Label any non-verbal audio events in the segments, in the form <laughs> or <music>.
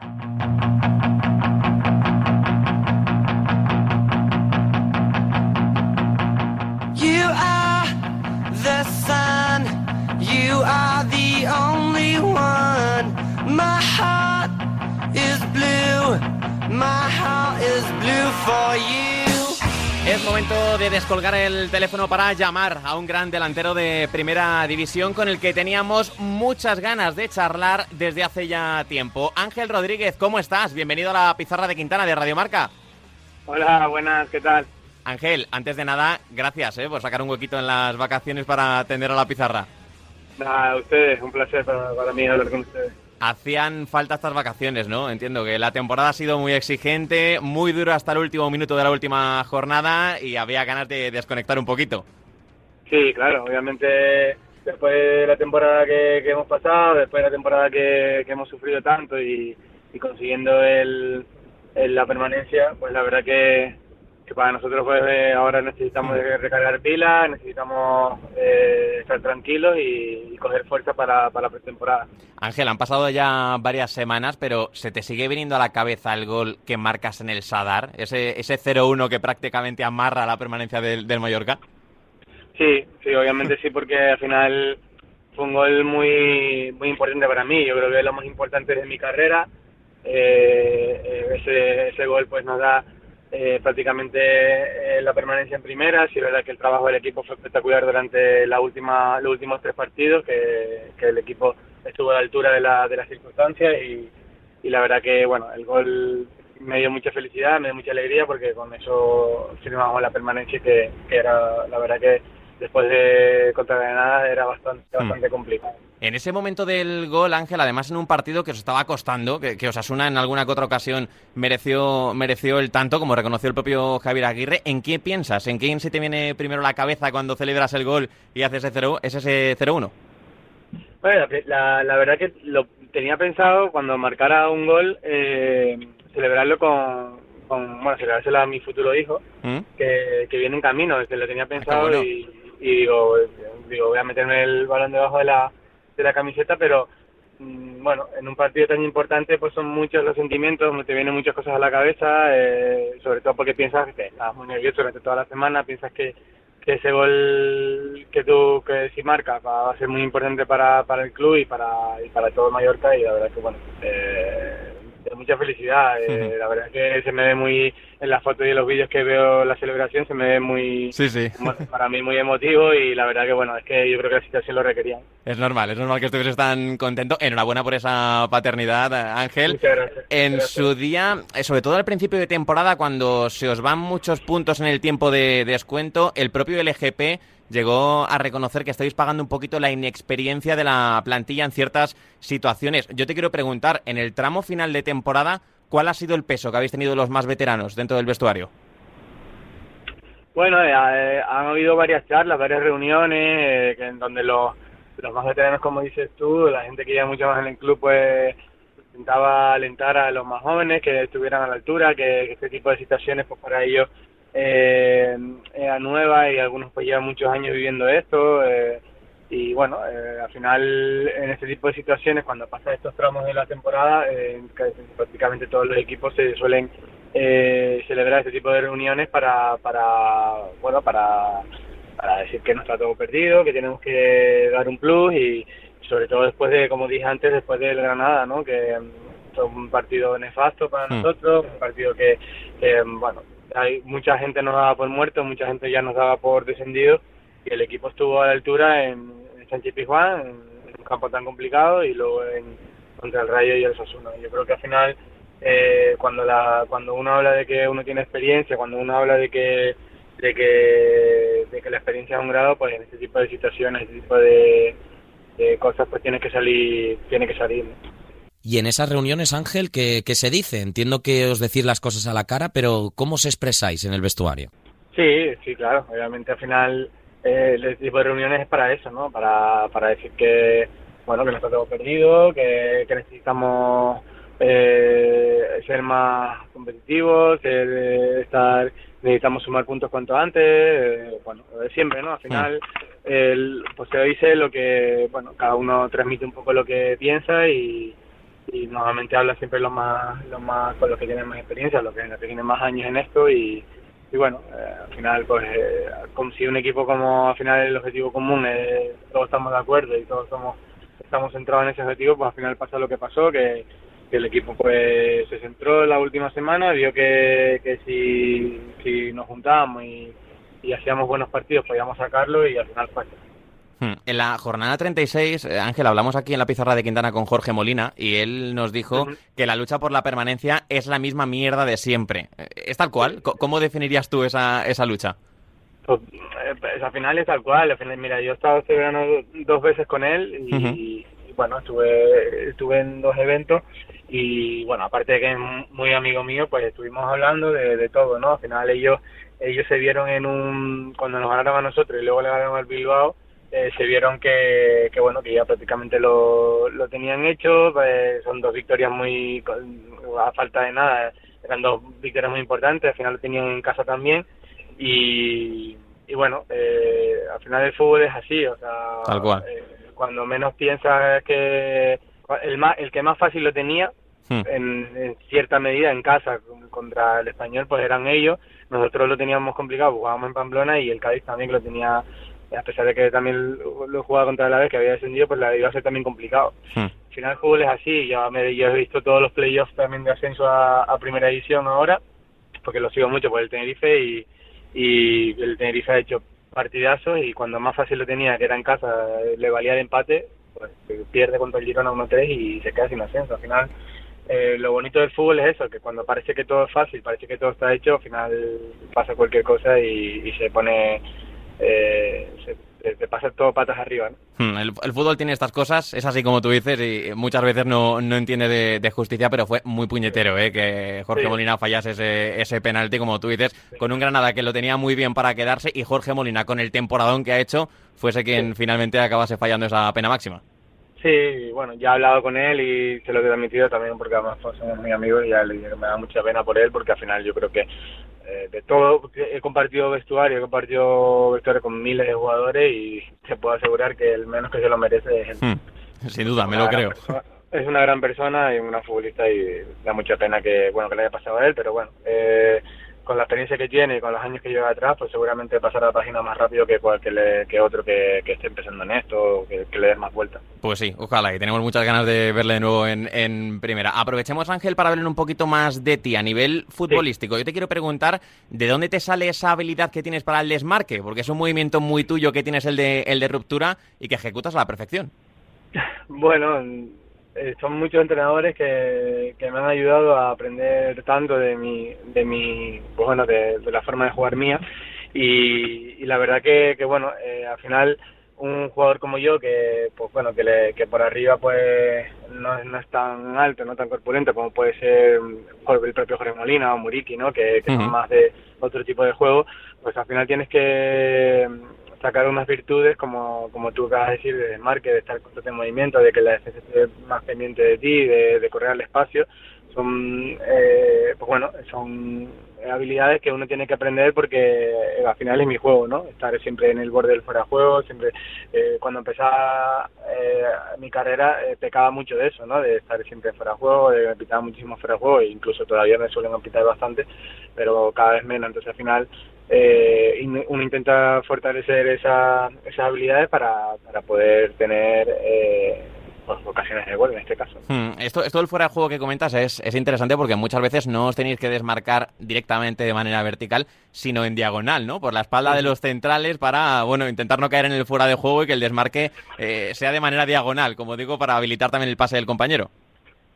Thank you. Momento de descolgar el teléfono para llamar a un gran delantero de primera división con el que teníamos muchas ganas de charlar desde hace ya tiempo. Ángel Rodríguez, ¿cómo estás? Bienvenido a la pizarra de Quintana de Radio Marca. Hola, buenas, ¿qué tal? Ángel, antes de nada, gracias eh, por sacar un huequito en las vacaciones para atender a la pizarra. A ustedes, un placer para, para mí hablar con ustedes. Hacían falta estas vacaciones, ¿no? Entiendo que la temporada ha sido muy exigente, muy dura hasta el último minuto de la última jornada y había ganas de desconectar un poquito. Sí, claro, obviamente después de la temporada que, hemos pasado, después de la temporada que, hemos sufrido tanto y, consiguiendo la permanencia, pues la verdad que, que para nosotros pues eh, ahora necesitamos recargar pilas, necesitamos eh, estar tranquilos y, y coger fuerza para, para la pretemporada. Ángel, han pasado ya varias semanas, pero ¿se te sigue viniendo a la cabeza el gol que marcas en el Sadar? Ese, ese 0-1 que prácticamente amarra la permanencia del, del Mallorca. Sí, sí, obviamente sí, porque al final fue un gol muy muy importante para mí. Yo creo que es lo más importante de mi carrera. Eh, eh, ese, ese gol pues nos da eh, prácticamente eh, la permanencia en primera. Sí es verdad que el trabajo del equipo fue espectacular durante la última, los últimos tres partidos, que, que el equipo estuvo a la altura de, la, de las circunstancias y, y la verdad que bueno, el gol me dio mucha felicidad, me dio mucha alegría porque con eso firmamos la permanencia que, que era la verdad que después de contra Granada era bastante bastante complicado. En ese momento del gol, Ángel, además en un partido que os estaba costando, que, que Osasuna en alguna que otra ocasión mereció, mereció el tanto, como reconoció el propio Javier Aguirre, ¿en qué piensas? ¿En quién se te viene primero la cabeza cuando celebras el gol y haces ese 0 es ese 0-1? Bueno, la, la verdad que lo tenía pensado cuando marcara un gol eh, celebrarlo con, con bueno celebrárselo a mi futuro hijo ¿Mm? que, que viene en camino, que lo tenía pensado bueno. y, y digo, digo, voy a meterme el balón debajo de la, de la camiseta, pero mm, bueno, en un partido tan importante pues son muchos los sentimientos, te vienen muchas cosas a la cabeza, eh, sobre todo porque piensas que estás muy nervioso durante toda la semana, piensas que, que ese gol que tú que si marcas va a ser muy importante para, para el club y para, y para todo Mallorca y la verdad que bueno, eh, de mucha felicidad, eh, la verdad que se me ve muy, en las fotos y en los vídeos que veo la celebración se me ve muy, Sí, sí. <laughs> para mí muy emotivo y la verdad que bueno, es que yo creo que la situación lo requería. Es normal, es normal que estuvieses tan contento. Enhorabuena por esa paternidad, Ángel. Muchas gracias. En Gracias. su día, eh, sobre todo al principio de temporada, cuando se os van muchos puntos en el tiempo de descuento, el propio LGP llegó a reconocer que estáis pagando un poquito la inexperiencia de la plantilla en ciertas situaciones. Yo te quiero preguntar, en el tramo final de temporada, ¿cuál ha sido el peso que habéis tenido los más veteranos dentro del vestuario? Bueno, eh, eh, han habido varias charlas, varias reuniones, eh, en donde los, los más veteranos, como dices tú, la gente que lleva mucho más en el club, pues intentaba alentar a los más jóvenes que estuvieran a la altura, que, que este tipo de situaciones, pues para ellos eh, era nueva y algunos pues llevan muchos años viviendo esto. eh, y bueno, eh, al final en este tipo de situaciones, cuando pasan estos tramos de la temporada, prácticamente todos los equipos se suelen eh, celebrar este tipo de reuniones para, para bueno, para, para decir que no está todo perdido, que tenemos que dar un plus y sobre todo después de, como dije antes, después del Granada, ¿no? Que mm, fue un partido nefasto para Hmm. nosotros, un partido que, que, bueno, hay mucha gente nos daba por muerto, mucha gente ya nos daba por descendido y el equipo estuvo a la altura en, en Sánchez Pizjuán, en, en un campo tan complicado y luego en, contra el Rayo y el Sasuna. Yo creo que al final eh, cuando la cuando uno habla de que uno tiene experiencia, cuando uno habla de que de que de que la experiencia es un grado, pues en este tipo de situaciones, este tipo de, de cosas, pues tiene que salir tiene que salir. ¿no? Y en esas reuniones, Ángel, ¿qué, qué se dice? Entiendo que os decís las cosas a la cara, pero ¿cómo os expresáis en el vestuario? Sí, sí, claro. Obviamente al final eh, el tipo de reuniones es para eso, ¿no? Para, para decir que, bueno, que no está todo perdido, que, que necesitamos eh, ser más competitivos, ser, eh, estar, necesitamos sumar puntos cuanto antes, eh, bueno, lo de siempre, ¿no? Al final, el, pues se dice lo que, bueno, cada uno transmite un poco lo que piensa y, y normalmente habla siempre los más, los más con los que tienen más experiencia, los que, tienen más años en esto y, y bueno, eh, al final pues eh, como si un equipo como al final el objetivo común, eh, todos estamos de acuerdo y todos somos, estamos centrados en ese objetivo, pues al final pasa lo que pasó, que, el equipo pues se centró la última semana, vio que, que si, si nos juntábamos y, y hacíamos buenos partidos podíamos sacarlo y al final. Hmm. En la jornada 36, eh, Ángel, hablamos aquí en la pizarra de Quintana con Jorge Molina y él nos dijo que la lucha por la permanencia es la misma mierda de siempre. Eh, ¿Es tal cual? ¿Cómo definirías tú esa, esa lucha? Pues, eh, pues, al final es tal cual. Al final, mira, yo he estado este verano dos veces con él y, bueno, estuve, estuve en dos eventos y bueno, aparte de que es muy amigo mío, pues estuvimos hablando de, de todo, ¿no? Al final ellos ellos se vieron en un cuando nos ganaron a nosotros y luego le ganaron al Bilbao eh, se vieron que, que bueno que ya prácticamente lo, lo tenían hecho pues, son dos victorias muy a falta de nada eran dos victorias muy importantes al final lo tenían en casa también y, y bueno eh, al final el fútbol es así o sea Tal cual. eh, cuando menos piensas que el más el que más fácil lo tenía Hmm. en, en cierta medida en casa con- contra el español pues eran ellos nosotros lo teníamos complicado jugábamos en Pamplona y el Cádiz también que lo tenía a pesar de que también lo lo jugaba contra la vez que había descendido pues la iba a ser también complicado. Hmm. al final el fútbol es así. Yo, me, yo he visto todos los playoffs también de ascenso a, a primera división ahora porque lo sigo mucho por el Tenerife y, y el Tenerife ha hecho partidazos y cuando más fácil lo tenía que era en casa eh, le valía el empate pues pierde contra el Girona 1-3 y se queda sin ascenso. Al final eh, lo bonito del fútbol es eso, que cuando parece que todo es fácil, parece que todo está hecho, al final pasa cualquier cosa y, y se pone, eh, se, te- pasa todo patas arriba. ¿no? Hmm, El, el fútbol tiene estas cosas, es así como tú dices, y muchas veces no, no entiende de, de justicia, pero fue muy puñetero ¿eh? que Jorge Sí. Molina fallase ese, ese penalti, como tú dices, con un Granada que lo tenía muy bien para quedarse, y Jorge Molina, con el temporadón que ha hecho, fuese quien finalmente acabase fallando esa pena máxima. Sí, bueno, ya he hablado con él y se lo he transmitido también porque además somos muy amigos y ya le dije que me da mucha pena por él porque al final yo creo que eh, de todo, he compartido vestuario, he compartido vestuario con miles de jugadores y te puedo asegurar que el menos que se lo merece es él. Hmm, Sin duda, me lo creo. persona- Es una gran persona y una futbolista y da mucha pena que bueno que le haya pasado a él, pero bueno, eh, con la experiencia que tiene y con los años que lleva atrás, pues seguramente pasará la página más rápido que cual- que, otro que, que esté empezando en esto, o que, que le des más vueltas. Pues sí, ojalá, y tenemos muchas ganas de verle de nuevo en, en primera. Aprovechemos, Ángel, para hablar un poquito más de ti a nivel futbolístico. Yo te quiero preguntar de dónde te sale esa habilidad que tienes para el desmarque, porque es un movimiento muy tuyo que tienes el de, el de ruptura y que ejecutas a la perfección. <laughs> Bueno, eh, son muchos entrenadores que, que me han ayudado a aprender tanto de mi, de mi, pues bueno, de, de la forma de jugar mía y, y la verdad que, que bueno, eh, al final un jugador como yo que, pues bueno, que, le, que por arriba pues no, no es tan alto, no tan corpulento como puede ser mm, el propio Jorge Molina o Muriki, ¿no? Que, que son más de otro tipo de juego, pues al final tienes que mm, sacar unas virtudes como, como tú acabas de decir, de desmarque, de estar constante en movimiento, de que la defensa esté más pendiente de ti, de, de correr al espacio. Son, eh, pues bueno, son habilidades que uno tiene que aprender porque eh, al final es mi juego, ¿no? Estar siempre en el borde del fuera de juego, siempre, eh, cuando empezaba eh, mi carrera eh, pecaba mucho de eso, ¿no? De estar siempre fuera de juego, de me pitaba muchísimo fuera de juego, e incluso todavía me suelen pitar bastante, pero cada vez menos, entonces al final eh, uno intenta fortalecer esa, esas habilidades para, para poder tener eh, pues, ocasiones de gol en este caso. Hmm, Esto, esto del fuera de juego que comentas es, es interesante porque muchas veces no os tenéis que desmarcar directamente de manera vertical, sino en diagonal, ¿no? Por la espalda de los centrales para, bueno, intentar no caer en el fuera de juego y que el desmarque eh, sea de manera diagonal, como digo, para habilitar también el pase del compañero.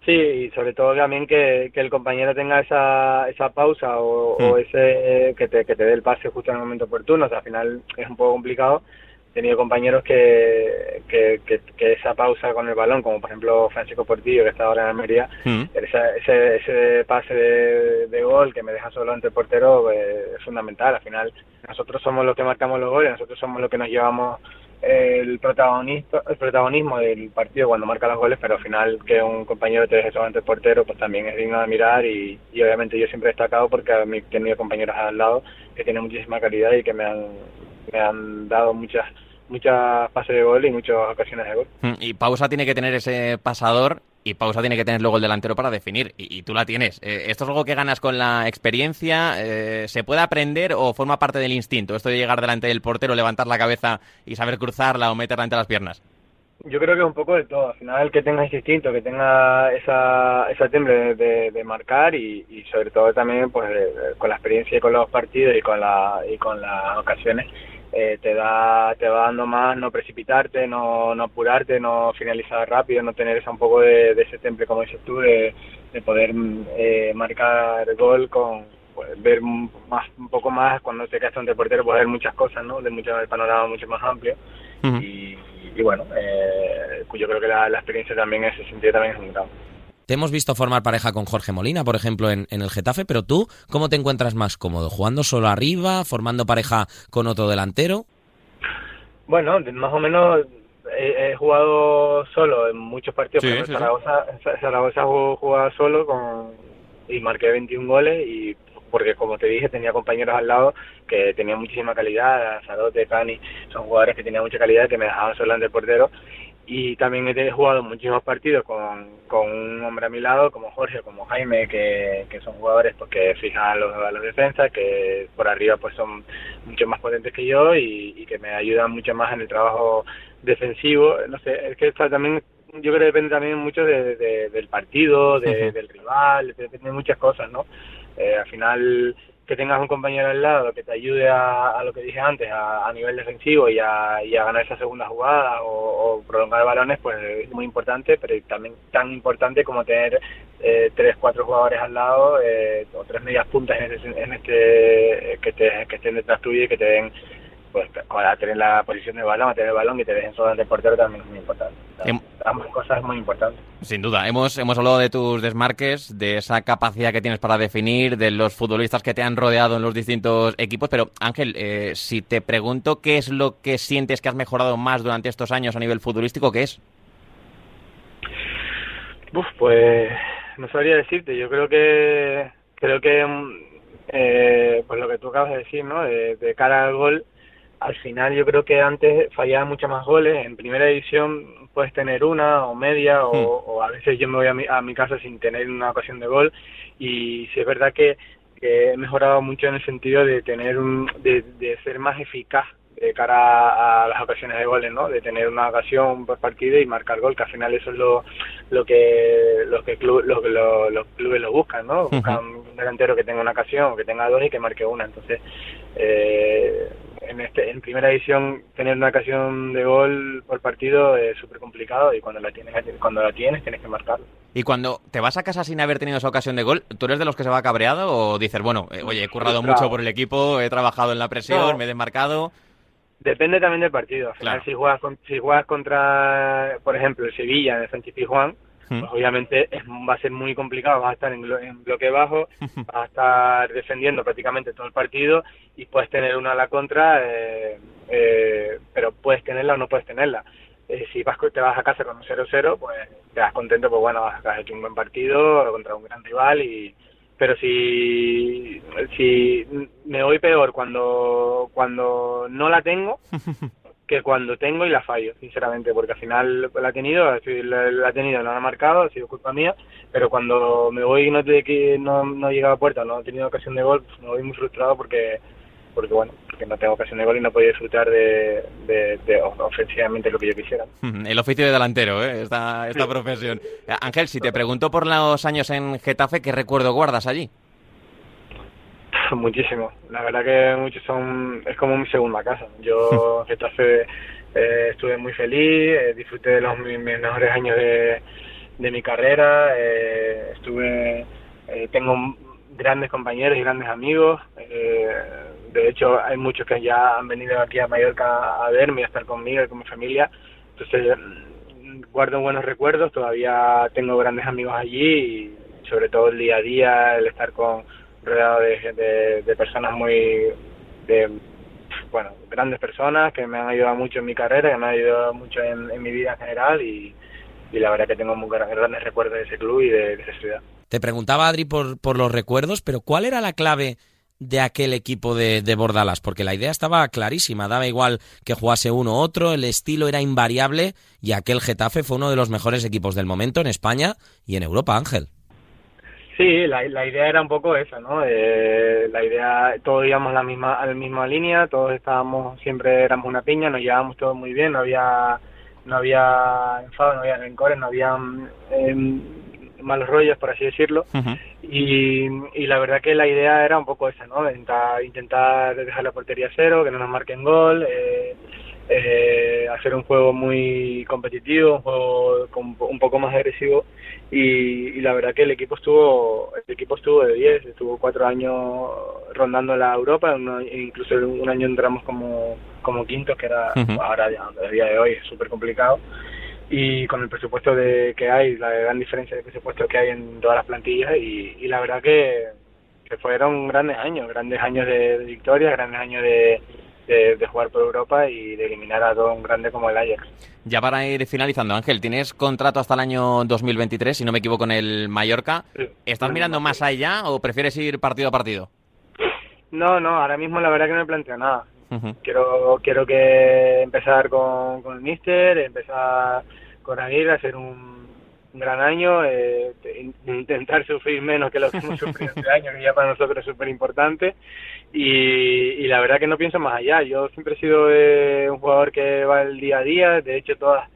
Sí, y sobre todo también que, que el compañero tenga esa, esa pausa o, Hmm. o ese que te, que te dé el pase justo en el momento oportuno. O sea, al final es un poco complicado. He tenido compañeros que, que, que, que esa pausa con el balón, como por ejemplo Francisco Portillo, que está ahora en Almería, Hmm. esa- ese, ese pase de, de gol que me deja solo ante el portero eh, es fundamental. Al final nosotros somos los que marcamos los goles, nosotros somos los que nos llevamos el protagonista el protagonismo del partido cuando marca los goles pero al final que un compañero te deje solo ante el portero pues también es digno de mirar y, y obviamente yo siempre he destacado porque he tenido compañeros al lado que tienen muchísima calidad y que me han me han dado muchas muchas pases de gol y muchas ocasiones de gol. Hmm, Y Pausa tiene que tener ese pasador y Pausa tiene que tener luego el delantero para definir, y, tú la tienes. Eh, ¿Esto es algo que ganas con la experiencia? Eh, ¿Se puede aprender o forma parte del instinto? Esto de llegar delante del portero, levantar la cabeza y saber cruzarla o meterla entre las piernas. Yo creo que es un poco de todo. Al final, el que tenga ese instinto, que tenga esa, esa timbre de, marcar y, sobre todo también pues con la experiencia y con los partidos y con, la, y con las ocasiones, eh, te da te va dando más no precipitarte, no, no apurarte, no finalizar rápido, no tener esa un poco de, ese temple, como dices tú, de, poder eh, marcar gol con pues, ver más un poco más cuando te quedas ante el portero, pues ver muchas cosas, ¿no? De mucho el panorama mucho más amplio y, bueno, eh, yo creo que la, experiencia también en ese sentido también es un gran. Te hemos visto formar pareja con Jorge Molina, por ejemplo, en, el Getafe, pero tú, ¿cómo te encuentras más cómodo? ¿Jugando solo arriba, formando pareja con otro delantero? Bueno, más o menos he, jugado solo en muchos partidos, pero Zaragoza, Zaragoza jugaba solo con, y marqué 21 goles y porque como te dije tenía compañeros al lado que tenían muchísima calidad, Zarote, Cani, son jugadores que tenían mucha calidad que me dejaban solo ante el portero y también he jugado muchísimos partidos con, con un hombre a mi lado como Jorge, como Jaime, que, que son jugadores pues, que fijan los, a los defensas, que por arriba pues son mucho más potentes que yo y, que me ayudan mucho más en el trabajo defensivo. No sé, es que está también yo creo que depende también mucho de, del partido, del rival, depende de muchas cosas, ¿no? Eh, al final que tengas un compañero al lado que te ayude a, lo que dije antes, a, nivel defensivo y a, ganar esa segunda jugada o, prolongar balones, pues es muy importante, pero también tan importante como tener eh, tres, cuatro jugadores al lado eh, o tres medias puntas en, en este que, te, estén detrás tuyo y que te den pues a tener la posición de balón, a tener el balón y te dejen solo ante el portero también es muy importante. Em- ambas cosas muy importante. Sin duda, hemos, hemos hablado de tus desmarques, de esa capacidad que tienes para definir, de los futbolistas que te han rodeado en los distintos equipos, pero Ángel, eh, si te pregunto qué es lo que sientes que has mejorado más durante estos años a nivel futbolístico, ¿qué es? Uf, pues no sabría decirte, yo creo que creo que mm, eh, pues lo que tú acabas de decir, ¿no? de cara al gol, al final yo creo que antes fallaba muchos más goles. En primera división puedes tener una o media o, hmm. a veces yo me voy a mi, a mi, casa sin tener una ocasión de gol y si es verdad que, he mejorado mucho en el sentido de tener un, de, ser más eficaz de cara a, las ocasiones de goles, ¿no? De tener una ocasión por partido y marcar gol, que al final eso es lo, lo que los que club, lo, los clubes lo buscan, ¿no? Buscan un delantero que tenga una ocasión, que tenga dos y que marque una. Entonces, eh, en, este, en primera edición tener una ocasión de gol por partido es súper complicado y cuando la tienes cuando la tienes tienes que marcarlo. Y cuando te vas a casa sin haber tenido esa ocasión de gol, ¿tú eres de los que se va cabreado o dices, bueno, eh, oye, he currado mucho por el equipo, he trabajado en la presión, me he desmarcado? Depende también del partido. si juegas si juegas contra, por ejemplo, el Sevilla en el Sánchez Juan pues obviamente es, va a ser muy complicado, vas a estar en, bloque bajo, vas a estar defendiendo prácticamente todo el partido y puedes tener una a la contra, eh, eh, pero puedes tenerla o no puedes tenerla. Eh, si vas, te vas a casa con un 0-0, pues te vas contento, pues bueno, has hecho un buen partido contra un gran rival y pero si si me voy peor cuando cuando no la tengo <laughs> que cuando tengo y la fallo, sinceramente, porque al final la he tenido, la, he tenido, no la ha marcado, ha sido culpa mía, pero cuando me voy y no, te, no, no he llegado a puerta, no he tenido ocasión de gol, pues me voy muy frustrado porque, porque bueno, porque no tengo ocasión de gol y no podido disfrutar de, de, ofensivamente lo que yo quisiera. <laughs> El oficio de delantero, ¿eh? esta, esta profesión. Ángel, si te pregunto por los años en Getafe, ¿qué recuerdo guardas allí? <laughs> Muchísimo. La verdad que muchos son, es como mi segunda casa. Yo <laughs> en Getafe eh, estuve muy feliz, eh, disfruté de los mis, mejores años de, de mi carrera, eh, estuve, tengo grandes compañeros y grandes amigos. de hecho, hay muchos que ya han venido aquí a Mallorca a verme, a estar conmigo y con mi familia. Entonces, guardo buenos recuerdos, todavía tengo grandes amigos allí y sobre todo el día a día, el estar con rodeado de, de, personas muy, de, bueno, grandes personas que me han ayudado mucho en mi carrera, que me han ayudado mucho en, mi vida en general y, la verdad que tengo muy grandes recuerdos de ese club y de, esa ciudad. Te preguntaba, Adri, por, por los recuerdos, pero ¿cuál era la clave de aquel equipo de, de, Bordalas? Porque la idea estaba clarísima, daba igual que jugase uno u otro, el estilo era invariable y aquel Getafe fue uno de los mejores equipos del momento en España y en Europa, Ángel. Sí, la, la idea era un poco esa, ¿no? Eh, la idea, todos íbamos a la misma, a la misma línea, todos estábamos, siempre éramos una piña, nos llevábamos todos muy bien, no había, no había enfado, no había rencores, no había eh, malos rollos, por así decirlo. Uh -huh. y, y, la verdad que la idea era un poco esa, ¿no? Intentar, intentar dejar la portería cero, que no nos marquen gol, eh, eh, hacer un juego muy competitivo, un juego con, un poco más agresivo y, y, la verdad que el equipo estuvo el equipo estuvo de 10, estuvo cuatro años rondando la Europa, uno, incluso un año entramos como, como quintos, que era uh -huh. ahora ya, a día de hoy es súper complicado y con el presupuesto de que hay, la gran diferencia de presupuesto que hay en todas las plantillas y, y la verdad que, que, fueron grandes años, grandes años de, de victorias, grandes años de, de, de, jugar por Europa y de eliminar a todo un grande como el Ajax. Ya para ir finalizando, Ángel, tienes contrato hasta el año 2023, si no me equivoco, en el Mallorca. Sí. ¿Estás mirando más allá o prefieres ir partido a partido? No, no, ahora mismo la verdad que no me planteo nada. Uh -huh. Quiero quiero que empezar con, con el Mister, empezar con Aguirre, hacer un, un gran año, eh, intentar sufrir menos que lo que hemos sufrido este que ya para nosotros es súper importante. Y, y, la verdad que no pienso más allá. Yo siempre he sido eh, un jugador que va el día a día. De hecho, toda,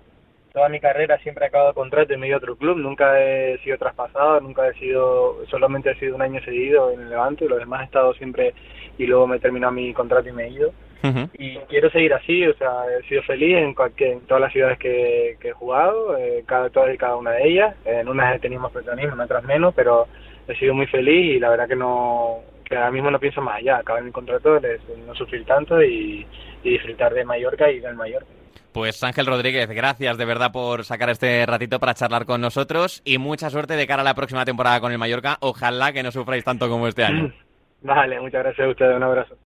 toda mi carrera siempre he acabado contrato en medio de otro club. Nunca he sido traspasado, nunca he sido, solamente he sido un año seguido en el Levante. Y los demás he estado siempre y luego me he terminado mi contrato y me he ido. Uh -huh. Y quiero seguir así, o sea, he sido feliz en, cualquier, en todas las ciudades que, que he jugado, eh, cada, todas y cada una de ellas. En unas he tenido más protagonismo, en otras menos, pero he sido muy feliz y la verdad que no que ahora mismo no pienso más allá, acabar mi contrato, no sufrir tanto y, y disfrutar de Mallorca y del Mallorca. Pues Ángel Rodríguez, gracias de verdad por sacar este ratito para charlar con nosotros y mucha suerte de cara a la próxima temporada con el Mallorca. Ojalá que no sufráis tanto como este año. <laughs> Vale, muchas gracias a ustedes, un abrazo.